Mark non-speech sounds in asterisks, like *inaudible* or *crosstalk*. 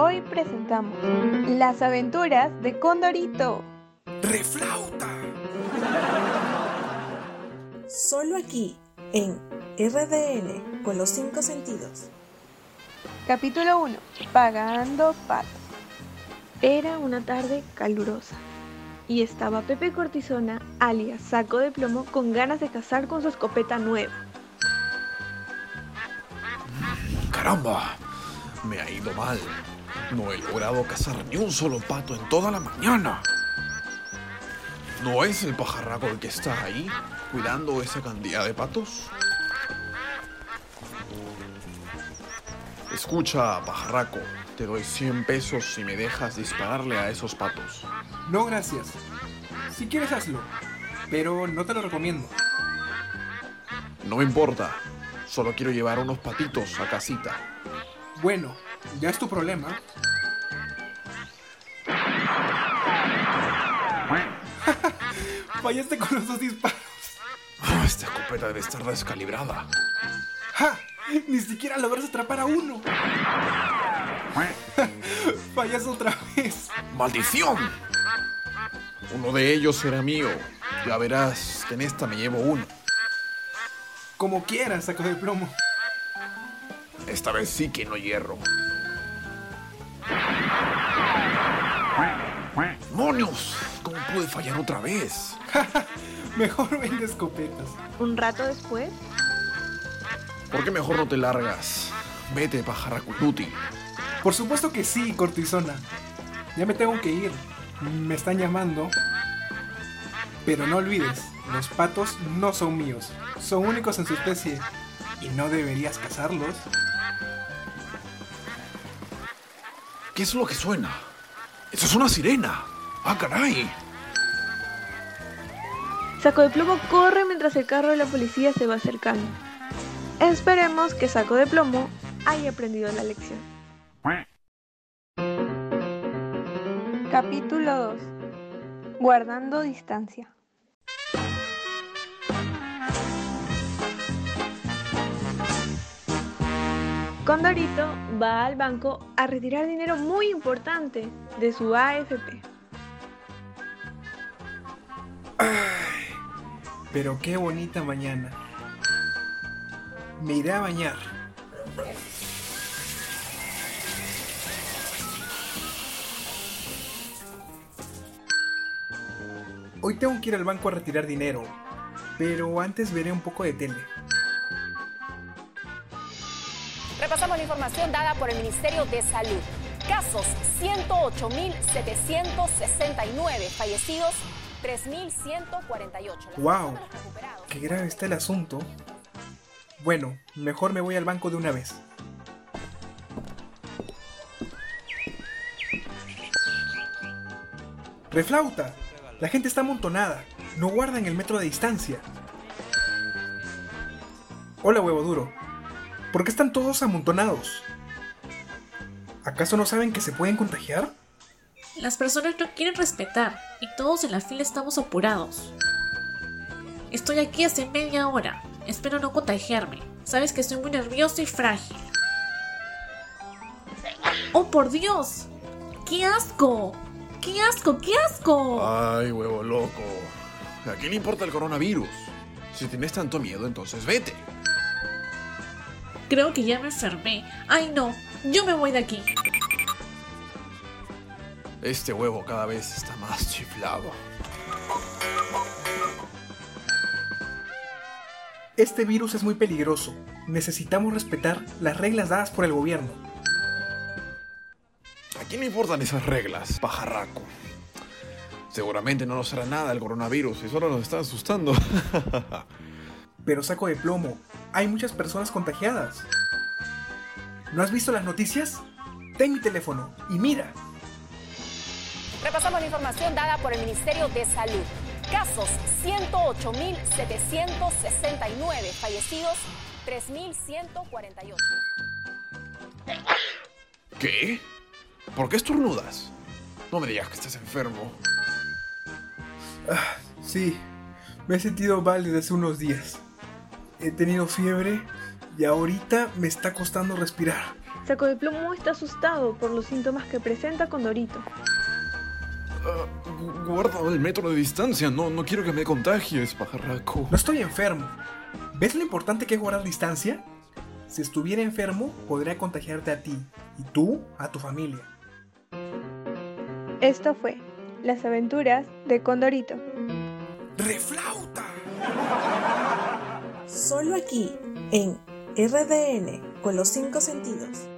Hoy presentamos Las aventuras de Condorito. ¡Reflauta! Solo aquí, en RDN, con los cinco sentidos. Capítulo 1. Pagando pato. Era una tarde calurosa y estaba Pepe Cortisona, alias Saco de Plomo, con ganas de cazar con su escopeta nueva. ¡Caramba! Me ha ido mal. No he logrado cazar ni un solo pato en toda la mañana. ¿No es el pajarraco el que está ahí, cuidando esa cantidad de patos? Escucha, pajarraco, te doy 100 pesos si me dejas dispararle a esos patos. No, gracias. Si quieres hazlo, pero no te lo recomiendo. No me importa, solo quiero llevar unos patitos a casita. Bueno, ya es tu problema. *laughs* Fallaste con los dos disparos. Ah, Esta escopeta debe estar descalibrada. ¡Ja! Ni siquiera logras atrapar a uno. *laughs* Fallas otra vez. ¡Maldición! Uno de ellos será mío. Ya verás que en esta me llevo uno. Como quieras, saco de plomo. Esta vez sí que no hierro. ¿Cómo pude fallar otra vez? *laughs* Mejor vende escopetas. Un rato después, ¿Por qué mejor no te largas? Vete, pajarraco inútil. Por supuesto que sí, cortisona. Ya me tengo que ir. Me están llamando. Pero no olvides, los patos no son míos. Son únicos en su especie. Y no deberías cazarlos. ¿Qué es lo que suena? ¡Eso es una sirena! ¡Ah, caray! Saco de Plomo corre mientras el carro de la policía se va acercando. Esperemos que Saco de Plomo haya aprendido la lección. Capítulo 2. Guardando distancia. Condorito va al banco a retirar dinero muy importante de su AFP. Pero qué bonita mañana. Me iré a bañar. Hoy tengo que ir al banco a retirar dinero, pero antes veré un poco de tele. Repasamos la información dada por el Ministerio de Salud. Casos 108.769, fallecidos 3.148. Las ¡Wow! Qué grave está el asunto. Bueno, mejor me voy al banco de una vez. Reflauta. La gente está amontonada. No guardan el metro de distancia. Hola, huevo duro. ¿Por qué están todos amontonados? ¿Acaso no saben que se pueden contagiar? Las personas no quieren respetar y todos en la fila estamos apurados. Estoy aquí hace media hora. Espero no contagiarme. Sabes que estoy muy nervioso y frágil. ¡Oh, por Dios! ¡Qué asco! ¡Qué asco! ¡Qué asco! Ay, huevo loco. ¿A quién le importa el coronavirus? Si tienes tanto miedo, entonces vete. Creo que ya me enfermé. ¡Ay, no! Yo me voy de aquí. Este huevo cada vez está más chiflado. Este virus es muy peligroso. Necesitamos respetar las reglas dadas por el gobierno. ¿A quién le importan esas reglas, pajarraco? Seguramente no nos hará nada el coronavirus y solo nos está asustando. *laughs* Pero saco de plomo, hay muchas personas contagiadas. ¿No has visto las noticias? Ten mi teléfono y mira. Repasamos la información dada por el Ministerio de Salud. Casos 108.769, fallecidos 3.148. ¿Qué? ¿Por qué estornudas? No me digas que estás enfermo. Sí, me he sentido mal desde hace unos días. He tenido fiebre y ahorita me está costando respirar. Saco de Plomo está asustado por los síntomas que presenta Condorito. Ah, gu- guarda el metro de distancia. No, no quiero que me contagies, pajarraco. No estoy enfermo. ¿Ves lo importante que es guardar distancia? Si estuviera enfermo, podría contagiarte a ti y tú a tu familia. Esto fue Las aventuras de Condorito. ¡Reflauta! Solo aquí, en RDN, con los cinco sentidos.